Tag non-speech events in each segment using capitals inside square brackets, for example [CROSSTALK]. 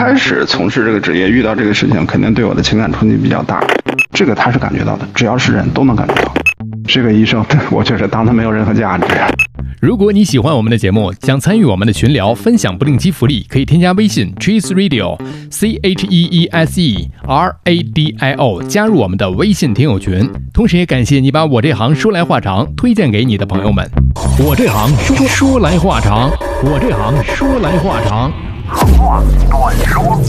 开始从事这个职业，遇到这个事情，肯定对我的情感冲击比较大。这个他是感觉到的，只要是人都能感觉到。这个医生，[LAUGHS] 我确实当他没有任何价值。如果你喜欢我们的节目，想参与我们的群聊，分享不定期福利，可以添加微信 cheese radio c h e e s e r a d i o 加入我们的微信听友群。同时也感谢你把我这行说来话长推荐给你的朋友们。我这行说说来话长，我这行说来话长。话短说。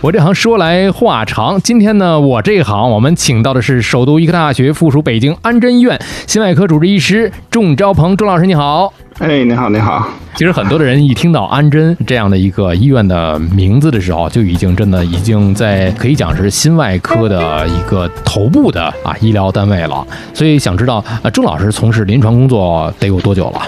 我这行说来话长，今天呢，我这行我们请到的是首都医科大学附属北京安贞医院心外科主治医师仲昭鹏，钟老师你好。哎，你好，你好。其实很多的人一听到安贞这样的一个医院的名字的时候，就已经真的已经在可以讲是心外科的一个头部的啊医疗单位了。所以想知道，啊，钟老师从事临床工作得有多久了？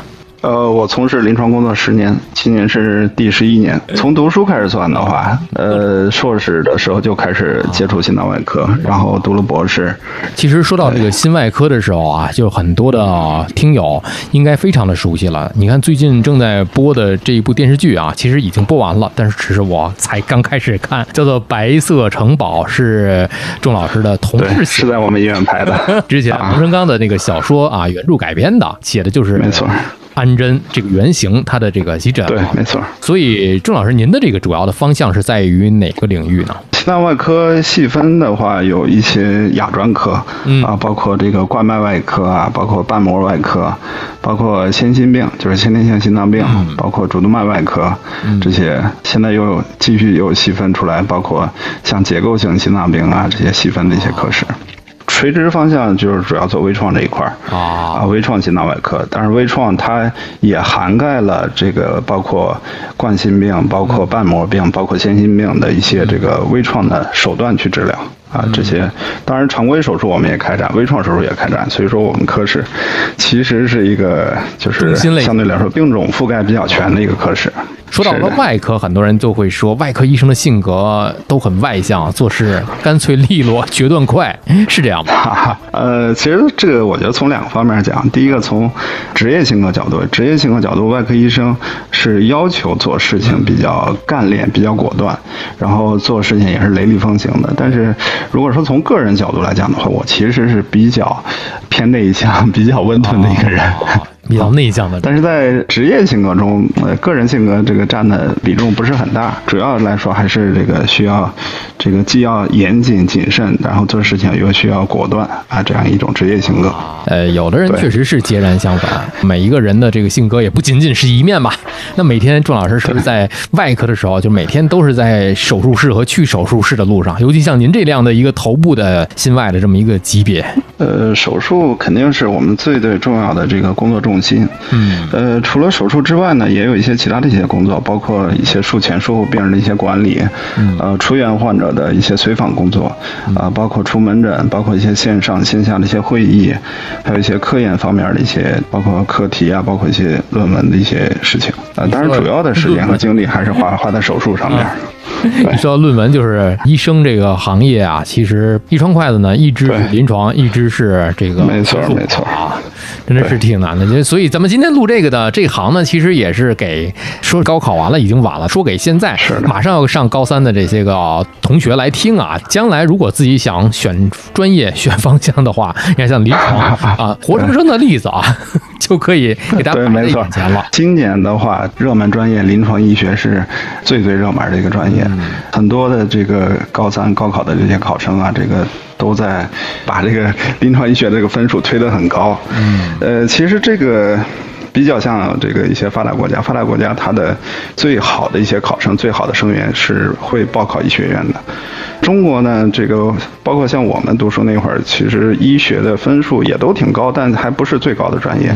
呃，我从事临床工作十年，今年是第十一年。从读书开始算的话，呃，硕士的时候就开始接触心脏外科，然后读了博士。其实说到这个心外科的时候啊，就很多的听友应该非常的熟悉了。你看最近正在播的这一部电视剧啊，其实已经播完了，但是只是我才刚开始看，叫做《白色城堡》，是钟老师的同事写，是在我们医院拍的。[LAUGHS] 之前吴成刚的那个小说啊，原著改编的，写的就是没错。安贞这个原型，它的这个急诊，对，没错。所以郑老师，您的这个主要的方向是在于哪个领域呢？心脏外科细分的话，有一些亚专科，嗯啊，包括这个冠脉外科啊，包括瓣膜外科，包括先心病，就是先天性心脏病，包括主动脉外科，这些现在又有继续又细分出来，包括像结构性心脏病啊这些细分的一些科室。垂直方向就是主要做微创这一块儿啊，微创心脏外科。但是微创它也涵盖了这个包括冠心病、包括瓣膜病、包括先心病的一些这个微创的手段去治疗啊。这些当然常规手术我们也开展，微创手术也开展。所以说我们科室其实是一个就是相对来说病种覆盖比较全的一个科室。说到了外科，很多人就会说外科医生的性格都很外向，做事干脆利落、决断快，是这样吗？呃，其实这个我觉得从两个方面讲，第一个从职业性格角度，职业性格角度，外科医生是要求做事情比较干练、比较果断，然后做事情也是雷厉风行的。但是如果说从个人角度来讲的话，我其实是比较偏内向、[LAUGHS] 比较温吞的一个人。比较内向的，但是在职业性格中，呃，个人性格这个占的比重不是很大，主要来说还是这个需要，这个既要严谨谨慎，然后做事情又需要果断啊，这样一种职业性格。呃，有的人确实是截然相反，每一个人的这个性格也不仅仅是一面吧。那每天郑老师是在外科的时候，就每天都是在手术室和去手术室的路上，尤其像您这样的一个头部的心外的这么一个级别。呃，手术肯定是我们最最重要的这个工作重心。嗯。呃，除了手术之外呢，也有一些其他的一些工作，包括一些术前术后病人的一些管理，呃，出院患者的一些随访工作，啊，包括出门诊，包括一些线上线下的一些会议，还有一些科研方面的一些，包括课题啊，包括一些论文的一些事情。呃，当然主要的时间和精力还是花花在手术上面。[LAUGHS] 说到论文，就是医生这个行业啊，其实一双筷子呢，一只是临床，一只是这个没错没错啊，真的是挺难的。所以咱们今天录这个的这行呢，其实也是给说高考完了已经晚了，说给现在马上要上高三的这些个同学来听啊。将来如果自己想选专业、选方向的话，你看像临床啊，[LAUGHS] 活生生的例子啊。就可以给大家摆眼前了。今年的话，热门专业临床医学是最最热门的一个专业，很多的这个高三高考的这些考生啊，这个都在把这个临床医学这个分数推得很高。嗯，呃，其实这个。比较像这个一些发达国家，发达国家它的最好的一些考生、最好的生源是会报考医学院的。中国呢，这个包括像我们读书那会儿，其实医学的分数也都挺高，但还不是最高的专业。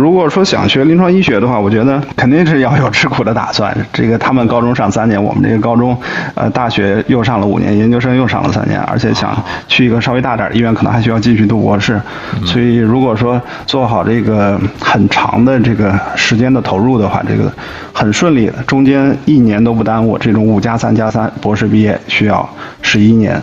如果说想学临床医学的话，我觉得肯定是要有吃苦的打算。这个他们高中上三年，我们这个高中，呃，大学又上了五年，研究生又上了三年，而且想去一个稍微大点的医院，可能还需要继续读博士。所以，如果说做好这个很长的这个时间的投入的话，这个。很顺利的，中间一年都不耽误。这种五加三加三博士毕业需要十一年。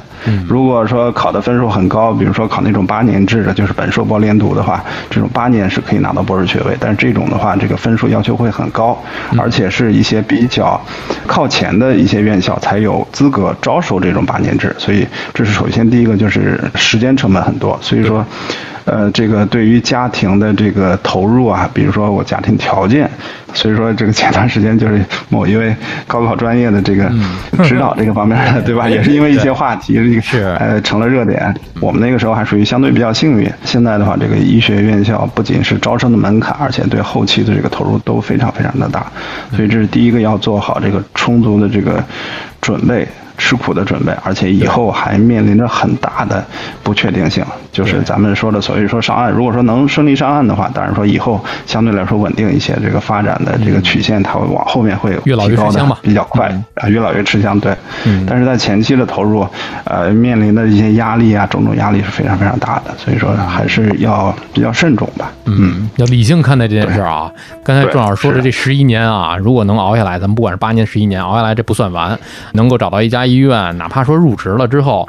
如果说考的分数很高，比如说考那种八年制的，就是本硕博连读的话，这种八年是可以拿到博士学位。但是这种的话，这个分数要求会很高，而且是一些比较靠前的一些院校才有资格招收这种八年制。所以这是首先第一个，就是时间成本很多。所以说。呃，这个对于家庭的这个投入啊，比如说我家庭条件，所以说这个前段时间就是某一位高考专业的这个指导这个方面的，[LAUGHS] 对吧？也是因为一些话题，这个是呃成了热点。我们那个时候还属于相对比较幸运。现在的话，这个医学院校不仅是招生的门门槛，而且对后期的这个投入都非常非常的大。所以这是第一个要做好这个充足的这个准备。吃苦的准备，而且以后还面临着很大的不确定性，就是咱们说的所谓说上岸。如果说能顺利上岸的话，当然说以后相对来说稳定一些，这个发展的这个曲线它会往后面会越老越吃香嘛，比较快啊，越老越吃香。对，但是在前期的投入，呃，面临的一些压力啊，种种压力是非常非常大的，所以说还是要比较慎重吧。嗯，要理性看待这件事啊。刚才郑老师说的这十一年啊，如果能熬下来，咱们不管是八年、十一年熬下来，这不算完，能够找到一家。医院哪怕说入职了之后，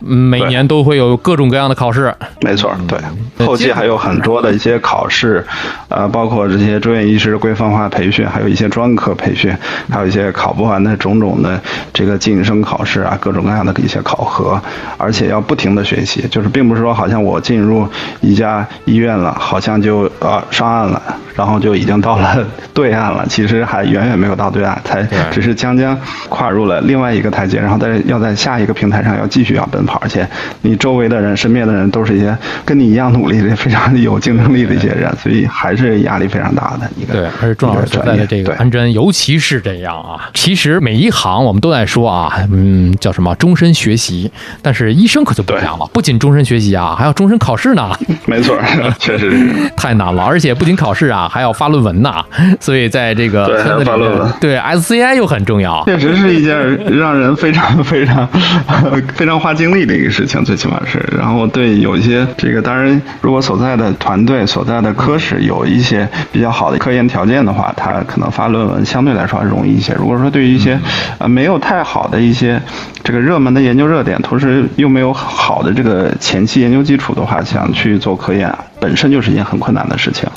每年都会有各种各样的考试。没错，对，后期还有很多的一些考试，呃，包括这些住院医师规范化培训，还有一些专科培训，还有一些考不完的种种的这个晋升考试啊，各种各样的一些考核，而且要不停的学习，就是并不是说好像我进入一家医院了，好像就啊上岸了。然后就已经到了对岸了，其实还远远没有到对岸，才只是将将跨入了另外一个台阶，然后在要在下一个平台上要继续要奔跑，而且你周围的人、身边的人都是一些跟你一样努力的、非常有竞争力的一些人，所以还是压力非常大的一个。对，而且重要所在的这个安贞，尤其是这样啊。其实每一行我们都在说啊，嗯，叫什么终身学习，但是医生可就不一样了，不仅终身学习啊，还要终身考试呢。没错，[LAUGHS] 确实是太难了，而且不仅考试啊。还要发论文呢，所以在这个对发论文，对 SCI 又很重要，确实是一件让人非常非常 [LAUGHS] 非常花精力的一个事情，最起码是。然后对有一些这个，当然如果所在的团队所在的科室有一些比较好的科研条件的话，他可能发论文相对来说容易一些。如果说对于一些呃没有太好的一些这个热门的研究热点，同时又没有好的这个前期研究基础的话，想去做科研，本身就是一件很困难的事情。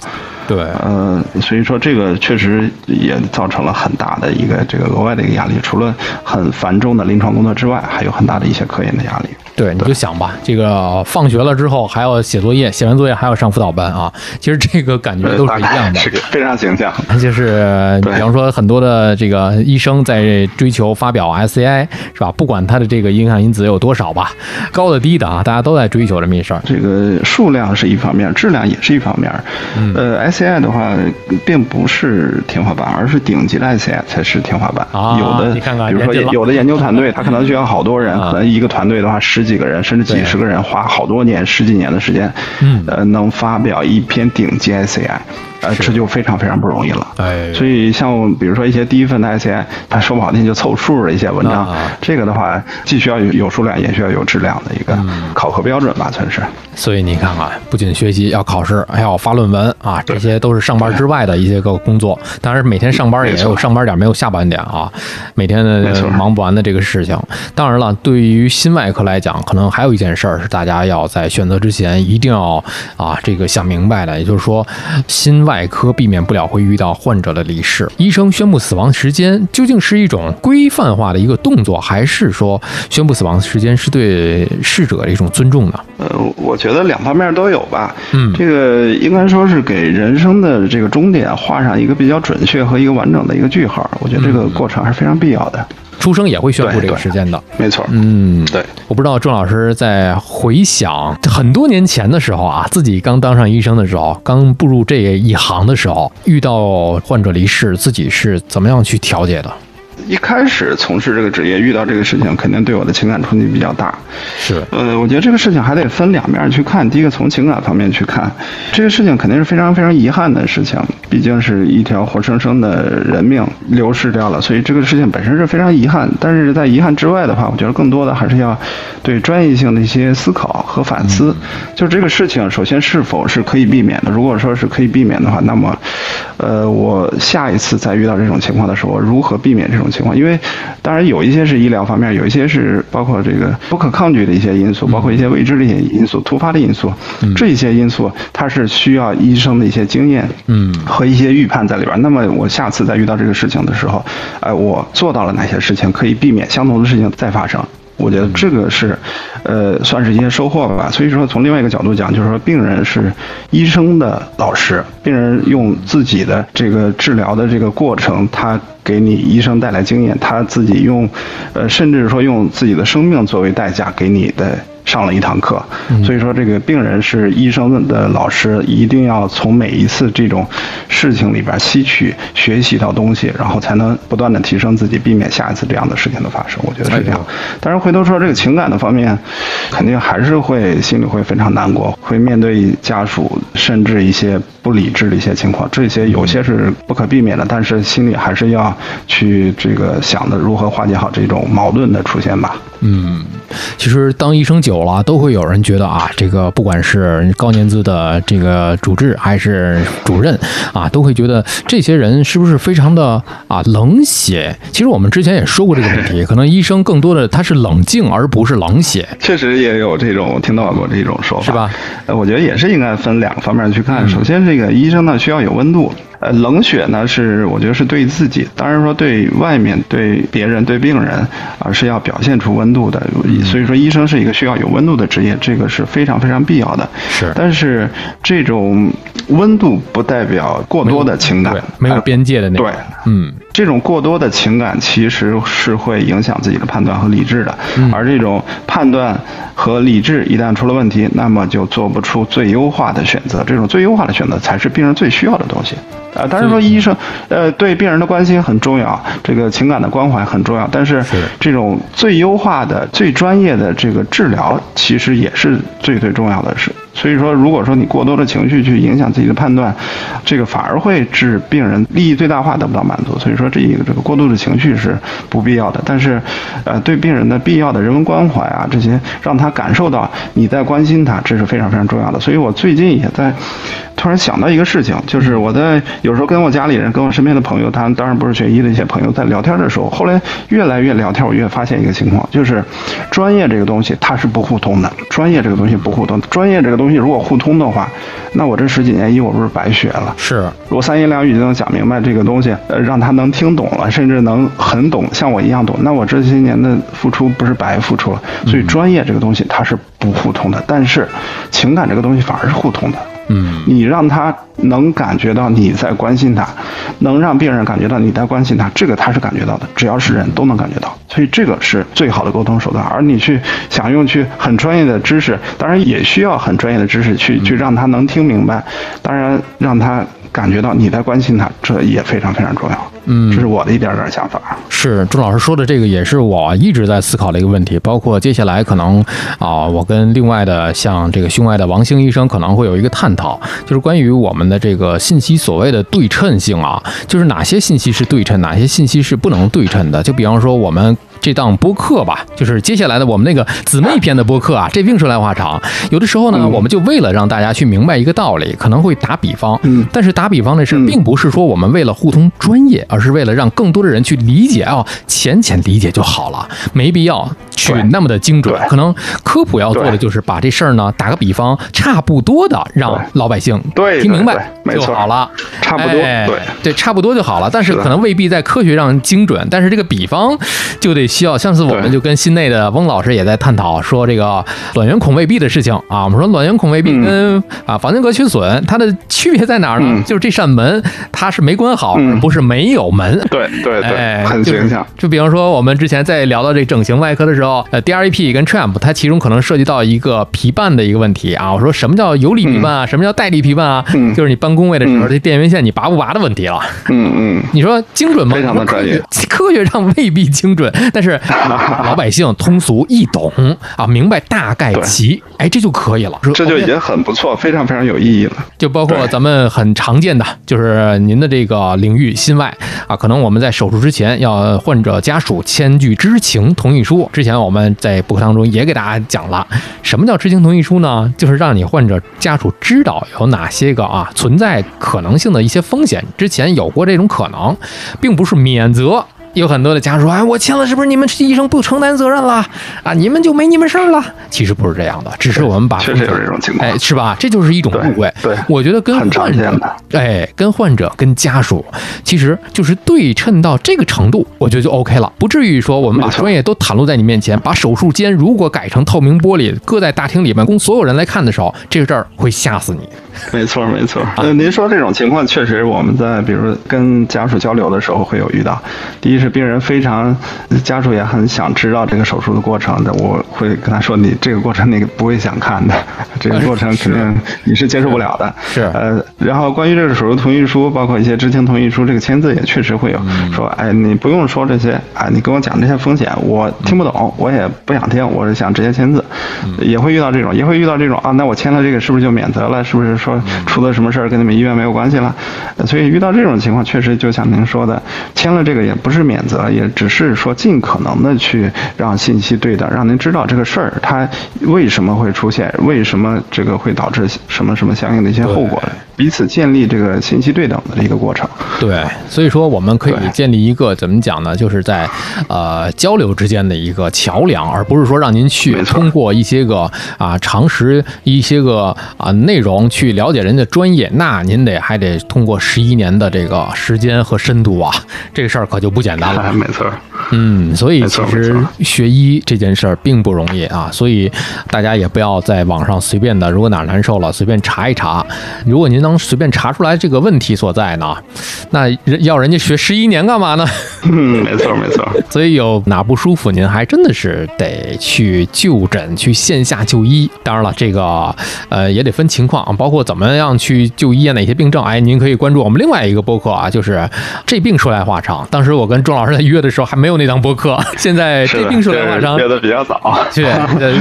对，呃，所以说这个确实也造成了很大的一个这个额外的一个压力，除了很繁重的临床工作之外，还有很大的一些科研的压力。对，你就想吧，这个放学了之后还要写作业，写完作业还要上辅导班啊。[LAUGHS] 其实这个感觉都是一样的，[LAUGHS] 非常形象。就是比方说很多的这个医生在追求发表 SCI 是吧？不管他的这个影响因子有多少吧，高的低的啊，大家都在追求这么一事儿。这个数量是一方面，质量也是一方面。呃，SCI 的话并不是天花板，而是顶级的 SCI 才是天花板。有的，你看看，比如说有的研究团队，他可能需要好多人，[LAUGHS] 可能一个团队的话十。几个人，甚至几十个人，花好多年、十几年的时间，呃，能发表一篇顶级 SCI。呃，这就非常非常不容易了。哎，所以像比如说一些第一份的 ICI，它说不好听就凑数的一些文章，这个的话既需要有有数量，也需要有质量的一个考核标准吧，算是。所以你看看，不仅学习要考试，还要发论文啊，这些都是上班之外的一些个工作。当然，每天上班也有上班点，没有下班点啊。每天的忙不完的这个事情。当然了，对于心外科来讲，可能还有一件事儿是大家要在选择之前一定要啊这个想明白的，也就是说心外。外科避免不了会遇到患者的离世，医生宣布死亡时间究竟是一种规范化的一个动作，还是说宣布死亡时间是对逝者的一种尊重呢？呃，我觉得两方面都有吧。嗯，这个应该说是给人生的这个终点画上一个比较准确和一个完整的一个句号。我觉得这个过程还是非常必要的。出生也会宣布这个时间的，没错。嗯，对。我不知道郑老师在回想很多年前的时候啊，自己刚当上医生的时候，刚步入这一行的时候，遇到患者离世，自己是怎么样去调节的？一开始从事这个职业，遇到这个事情，肯定对我的情感冲击比较大。是，呃，我觉得这个事情还得分两面去看。第一个，从情感方面去看，这个事情肯定是非常非常遗憾的事情，毕竟是一条活生生的人命流失掉了，所以这个事情本身是非常遗憾。但是在遗憾之外的话，我觉得更多的还是要对专业性的一些思考和反思。就这个事情，首先是否是可以避免的？如果说是可以避免的话，那么，呃，我下一次再遇到这种情况的时候，如何避免这种情况？因为当然有一些是医疗方面，有一些是包括这个不可抗拒的一些因素，包括一些未知的一些因素、突发的因素，这些因素它是需要医生的一些经验，嗯，和一些预判在里边。那么我下次再遇到这个事情的时候，哎，我做到了哪些事情可以避免相同的事情再发生？我觉得这个是，呃，算是一些收获吧。所以说，从另外一个角度讲，就是说，病人是医生的老师，病人用自己的这个治疗的这个过程，他给你医生带来经验，他自己用，呃，甚至说用自己的生命作为代价给你的。上了一堂课，所以说这个病人是医生的老师，一定要从每一次这种事情里边吸取、学习到东西，然后才能不断的提升自己，避免下一次这样的事情的发生。我觉得是这样。但是，回头说这个情感的方面，肯定还是会心里会非常难过，会面对家属甚至一些不理智的一些情况，这些有些是不可避免的，但是心里还是要去这个想的如何化解好这种矛盾的出现吧。嗯，其实当医生久了，都会有人觉得啊，这个不管是高年资的这个主治还是主任啊，都会觉得这些人是不是非常的啊冷血？其实我们之前也说过这个问题，[LAUGHS] 可能医生更多的他是冷静，而不是冷血。确实也有这种听到过这种说法，是吧？呃，我觉得也是应该分两个方面去看。首先，这个医生呢需要有温度。呃，冷血呢是我觉得是对自己，当然说对外面、对别人、对病人而是要表现出温度的。所以说，医生是一个需要有温度的职业，这个是非常非常必要的。是，但是这种温度不代表过多的情感，没有边界的那种。对，嗯，这种过多的情感其实是会影响自己的判断和理智的，而这种判断和理智一旦出了问题，那么就做不出最优化的选择。这种最优化的选择才是病人最需要的东西。啊，当然说医生，呃，对病人的关心很重要，这个情感的关怀很重要，但是这种最优化的、最专业的这个治疗，其实也是最最重要的事。所以说，如果说你过多的情绪去影响自己的判断，这个反而会致病人利益最大化得不到满足。所以说，这一个这个过度的情绪是不必要的。但是，呃，对病人的必要的人文关怀啊，这些让他感受到你在关心他，这是非常非常重要的。所以我最近也在突然想到一个事情，就是我在有时候跟我家里人、跟我身边的朋友，他当然不是学医的一些朋友，在聊天的时候，后来越来越聊天，我越发现一个情况，就是专业这个东西它是不互通的。专业这个东西不互通，专业这个东西如果互通的话，那我这十几年医我不是白学了？是，我三言两语就能讲明白这个东西，呃，让他能听懂了，甚至能很懂，像我一样懂，那我这些年的付出不是白付出了？所以专业这个东西它是不互通的，但是情感这个东西反而是互通的。嗯，你让他能感觉到你在关心他，能让病人感觉到你在关心他，这个他是感觉到的，只要是人都能感觉到，所以这个是最好的沟通手段。而你去想用去很专业的知识，当然也需要很专业的知识去去让他能听明白，当然让他感觉到你在关心他，这也非常非常重要。嗯，这是我的一点点想法。是朱老师说的这个，也是我一直在思考的一个问题。包括接下来可能啊，我跟另外的像这个胸外的王兴医生可能会有一个探讨，好就是关于我们的这个信息所谓的对称性啊，就是哪些信息是对称，哪些信息是不能对称的。就比方说我们。这档播客吧，就是接下来的我们那个姊妹篇的播客啊，这并说来话长。有的时候呢，我们就为了让大家去明白一个道理，可能会打比方。嗯，但是打比方的事并不是说我们为了互通专业，而是为了让更多的人去理解啊，浅浅理解就好了，没必要去那么的精准。可能科普要做的就是把这事儿呢打个比方，差不多的让老百姓听明白就好了。差不多，对对，差不多就好了。但是可能未必在科学上精准，但是这个比方就得。需要，上次我们就跟心内的翁老师也在探讨说这个卵圆孔未闭的事情啊。我们说卵圆孔未闭跟啊房间隔缺损它的区别在哪儿呢？就是这扇门它是没关好，不是没有门。对对对，很形象。就比方说我们之前在聊到这整形外科的时候呃 DRAP 跟 Tramp，它其中可能涉及到一个皮瓣的一个问题啊。我说什么叫游离皮瓣啊？什么叫带离皮瓣啊？就是你搬工位的时候，这电源线你拔不拔的问题了。嗯嗯，你说精准吗？非常的专业，科学上未必精准，但是 [LAUGHS] 老百姓通俗易懂啊，明白大概齐，哎，这就可以了。这就已经很不错，非常非常有意义了。就包括咱们很常见的，就是您的这个领域心外啊，可能我们在手术之前要患者家属签具知情同意书。之前我们在播客当中也给大家讲了，什么叫知情同意书呢？就是让你患者家属知道有哪些个啊存在可能性的一些风险，之前有过这种可能，并不是免责。有很多的家属说：“哎，我签了，是不是你们医生不承担责任了？啊，你们就没你们事儿了？”其实不是这样的，只是我们把确实有这种情况，哎，是吧？这就是一种误会。对，我觉得跟患者，哎，跟患者跟家属，其实就是对称到这个程度，我觉得就 OK 了，不至于说我们把专业都袒露在你面前，把手术间如果改成透明玻璃，搁在大厅里面供所有人来看的时候，这个事儿会吓死你。没错，没错。呃，您说这种情况，确实我们在比如跟家属交流的时候会有遇到。第一是病人非常，家属也很想知道这个手术的过程的，我会跟他说：“你这个过程你不会想看的，[LAUGHS] 这个过程肯定 [LAUGHS] 你是接受不了的。”是。呃，然后关于这个手术同意书，包括一些知情同意书，这个签字也确实会有说：“哎，你不用说这些，哎，你跟我讲这些风险，我听不懂，我也不想听，我是想直接签字。”也会遇到这种，也会遇到这种啊，那我签了这个是不是就免责了？是不是？说出了什么事儿跟你们医院没有关系了，所以遇到这种情况，确实就像您说的，签了这个也不是免责，也只是说尽可能的去让信息对等，让您知道这个事儿它为什么会出现，为什么这个会导致什么什么相应的一些后果，彼此建立这个信息对等的一个过程。对，所以说我们可以建立一个怎么讲呢？就是在呃交流之间的一个桥梁，而不是说让您去通过一些个啊常识一些个啊。内容去了解人家专业，那您得还得通过十一年的这个时间和深度啊，这个事儿可就不简单了。[LAUGHS] 没错，嗯，所以其实学医这件事儿并不容易啊，所以大家也不要在网上随便的，如果哪难受了，随便查一查。如果您能随便查出来这个问题所在呢，那要人家学十一年干嘛呢？嗯，没错没错。[LAUGHS] 所以有哪不舒服，您还真的是得去就诊，去线下就医。当然了，这个呃也得分。情况包括怎么样去就医啊？哪些病症？哎，您可以关注我们另外一个播客啊，就是这病说来话长。当时我跟钟老师在约的时候还没有那档播客，[LAUGHS] 现在这病说来话长，约的 [LAUGHS] 比较早，对，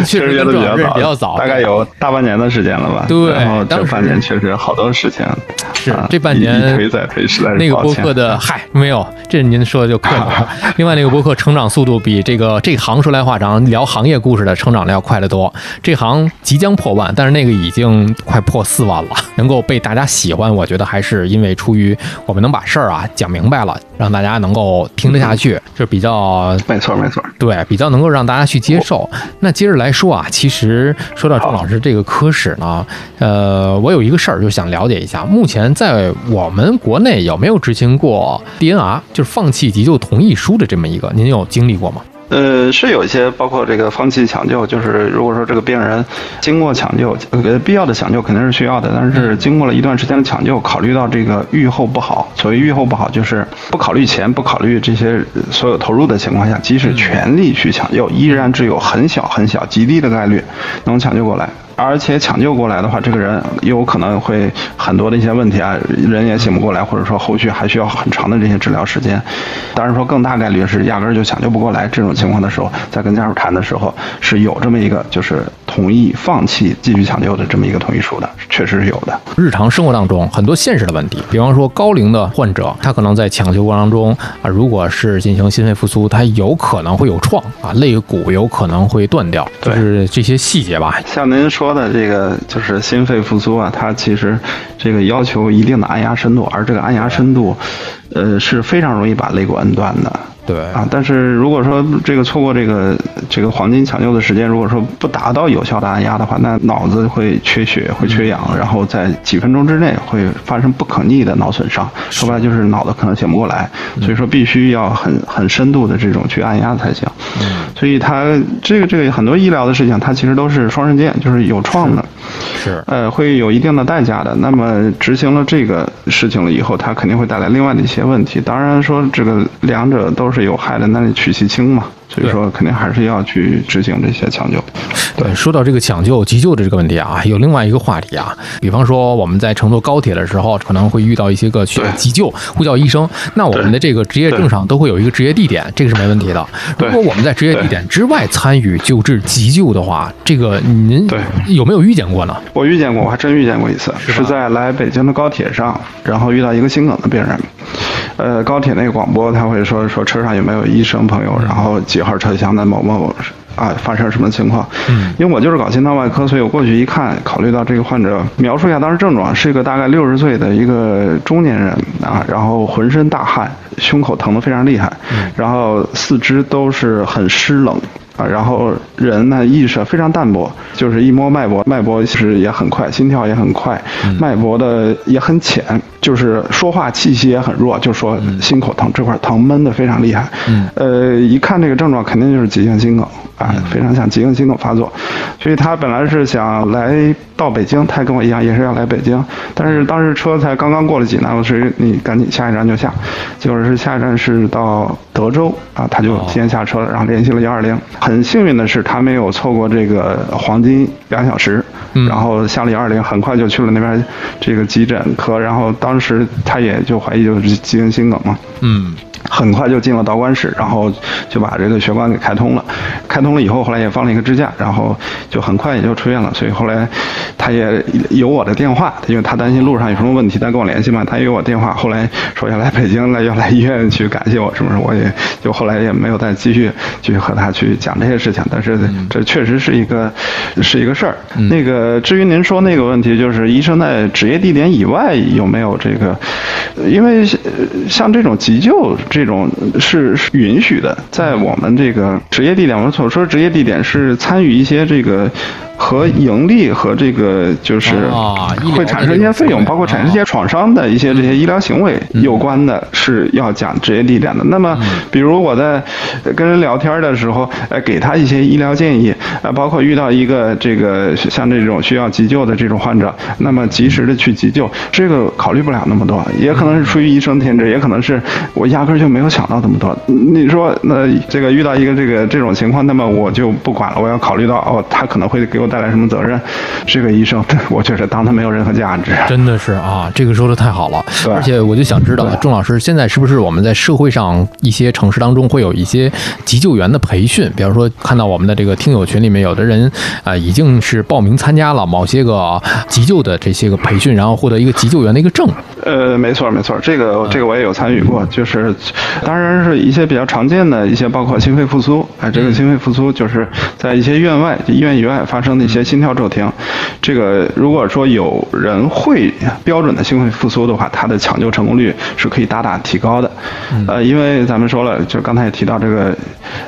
确实约的比较早，大概有大半年的时间了吧？对，然后这半年确实好多事情，是啊这半年推再推，实在是那个播客的 [LAUGHS] 嗨，没有，这您说的就客气了。[LAUGHS] 另外那个播客成长速度比这个这行说来话长，聊行业故事的成长要快得多。这行即将破万，但是那个已经。快破四万了，[LAUGHS] 能够被大家喜欢，我觉得还是因为出于我们能把事儿啊讲明白了，让大家能够听得下去，就比较没错没错，对，比较能够让大家去接受。那接着来说啊，其实说到郑老师这个科室呢，呃，我有一个事儿就想了解一下，目前在我们国内有没有执行过 DNR，就是放弃急救同意书的这么一个，您有经历过吗？呃，是有一些，包括这个放弃抢救，就是如果说这个病人经过抢救，呃，必要的抢救肯定是需要的，但是经过了一段时间的抢救，考虑到这个预后不好，所谓预后不好，就是不考虑钱，不考虑这些所有投入的情况下，即使全力去抢救，依然只有很小很小极低的概率能抢救过来。而且抢救过来的话，这个人有可能会很多的一些问题啊，人也醒不过来，或者说后续还需要很长的这些治疗时间。当然说更大概率是压根儿就抢救不过来这种情况的时候，在跟家属谈的时候是有这么一个就是同意放弃继续抢救的这么一个同意书的，确实是有的。日常生活当中很多现实的问题，比方说高龄的患者，他可能在抢救过程中啊，如果是进行心肺复苏，他有可能会有创啊，肋骨有可能会断掉，就是这些细节吧。像您说。说的这个就是心肺复苏啊，它其实这个要求一定的按压深度，而这个按压深度，呃是非常容易把肋骨摁断的。对啊，但是如果说这个错过这个这个黄金抢救的时间，如果说不达到有效的按压的话，那脑子会缺血，会缺氧，然后在几分钟之内会发生不可逆的脑损伤。说白了就是脑子可能醒不过来，所以说必须要很很深度的这种去按压才行。所以它这个这个很多医疗的事情，它其实都是双刃剑，就是有创的，是呃会有一定的代价的。那么执行了这个事情了以后，它肯定会带来另外的一些问题。当然说这个两者都是。有害的，那你取其轻嘛。所以说肯定还是要去执行这些抢救。对，说到这个抢救急救的这个问题啊，有另外一个话题啊，比方说我们在乘坐高铁的时候，可能会遇到一些个需要急救，呼叫医生。那我们的这个职业证上都会有一个职业地点，这个是没问题的。如果我们在职业地点之外参与救治急救的话，这个您有没有遇见过呢？我遇见过，我还真遇见过一次，是在来北京的高铁上，然后遇到一个心梗的病人。呃，高铁那个广播他会说说车上有没有医生朋友，然后几号车厢的某某啊发生什么情况？嗯，因为我就是搞心脏外科，所以我过去一看，考虑到这个患者描述一下当时症状，是一个大概六十岁的一个中年人啊，然后浑身大汗，胸口疼得非常厉害，然后四肢都是很湿冷。啊，然后人呢意识非常淡薄，就是一摸脉搏，脉搏其实也很快，心跳也很快，脉搏的也很浅，就是说话气息也很弱，就说心口疼，这块疼闷的非常厉害。呃，一看这个症状，肯定就是急性心梗啊，非常像急性心梗发作，所以他本来是想来。到北京，他跟我一样也是要来北京，但是当时车才刚刚过了济南，我说你赶紧下一站就下，结果是下一站是到德州啊，他就先下车了，然后联系了幺二零。很幸运的是，他没有错过这个黄金两小时，然后下里二零，很快就去了那边这个急诊科，然后当时他也就怀疑就是急性心梗嘛，嗯。很快就进了导管室，然后就把这个血管给开通了。开通了以后，后来也放了一个支架，然后就很快也就出院了。所以后来他也有我的电话，因为他担心路上有什么问题，他跟我联系嘛。他有我电话，后来说要来北京了，要来医院去感谢我，什么什么？我也就后来也没有再继续继续和他去讲这些事情。但是这确实是一个是一个事儿。那个至于您说那个问题，就是医生在职业地点以外有没有这个？因为像这种急救。这种是允许的，在我们这个职业地点，我们所说职业地点是参与一些这个。和盈利和这个就是会产生一些费用，包括产生一些创伤的一些这些医疗行为有关的，是要讲职业地点的。那么，比如我在跟人聊天的时候，呃，给他一些医疗建议，呃，包括遇到一个这个像这种需要急救的这种患者，那么及时的去急救，这个考虑不了那么多，也可能是出于医生天职，也可能是我压根就没有想到那么多。你说，那这个遇到一个这个这种情况，那么我就不管了，我要考虑到哦，他可能会给我。带来什么责任？这个医生，[LAUGHS] 我确实当他没有任何价值。真的是啊，这个说的太好了。而且我就想知道，钟老师现在是不是我们在社会上一些城市当中会有一些急救员的培训？比方说，看到我们的这个听友群里面，有的人啊已经是报名参加了某些个急救的这些个培训，然后获得一个急救员的一个证。呃，没错没错，这个这个我也有参与过，就是当然是一些比较常见的一些，包括心肺复苏。哎，这个心肺复苏就是在一些院外、医院以外发生。的一些心跳骤停，这个如果说有人会标准的心肺复苏的话，它的抢救成功率是可以大大提高的。呃，因为咱们说了，就刚才也提到这个，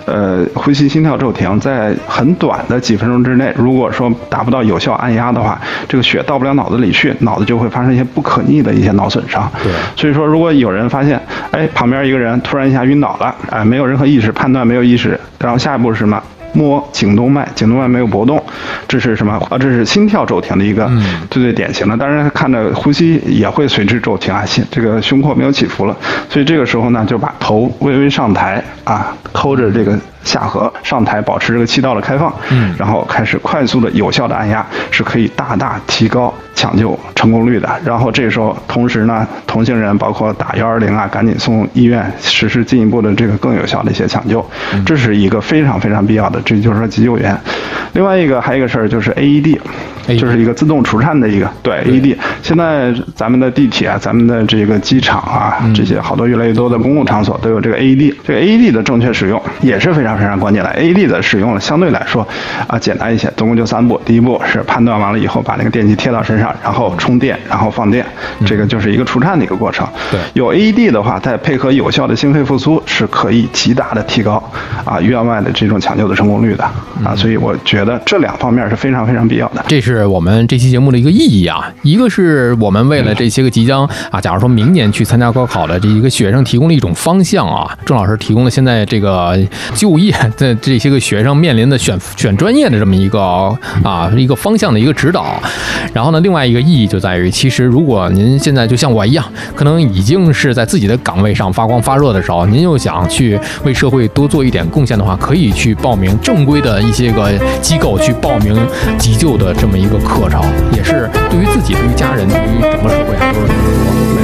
呃，呼吸心跳骤停，在很短的几分钟之内，如果说达不到有效按压的话，这个血到不了脑子里去，脑子就会发生一些不可逆的一些脑损伤。对，所以说如果有人发现，哎，旁边一个人突然一下晕倒了，哎，没有任何意识，判断没有意识，然后下一步是什么？摸颈动脉，颈动脉没有搏动，这是什么？啊，这是心跳骤停的一个最最典型的。当然，看着呼吸也会随之骤停啊，心这个胸廓没有起伏了。所以这个时候呢，就把头微微上抬啊，抠着这个。下颌上抬，保持这个气道的开放，嗯，然后开始快速的、有效的按压，是可以大大提高抢救成功率的。然后这时候，同时呢，同行人包括打幺二零啊，赶紧送医院实施进一步的这个更有效的一些抢救，这是一个非常非常必要的。这就是说急救员。另外一个还有一个事儿就是 AED，就是一个自动除颤的一个对 AED。现在咱们的地铁啊，咱们的这个机场啊，这些好多越来越多的公共场所都有这个 AED。这个 AED 的正确使用也是非常。非常关键的，AED 的使用相对来说啊简单一些，总共就三步。第一步是判断完了以后，把那个电极贴到身上，然后充电，然后放电，这个就是一个除颤的一个过程。对，有 AED 的话，再配合有效的心肺复苏，是可以极大的提高啊院外的这种抢救的成功率的啊。所以我觉得这两方面是非常非常必要的。这是我们这期节目的一个意义啊，一个是我们为了这些个即将啊，假如说明年去参加高考的这一个学生提供了一种方向啊，郑老师提供了现在这个就业。的这些个学生面临的选选专业的这么一个啊一个方向的一个指导，然后呢，另外外一个意义就在于，其实如果您现在就像我一样，可能已经是在自己的岗位上发光发热的时候，您又想去为社会多做一点贡献的话，可以去报名正规的一些个机构去报名急救的这么一个课程，也是对于自己、对于家人、对于整个社会。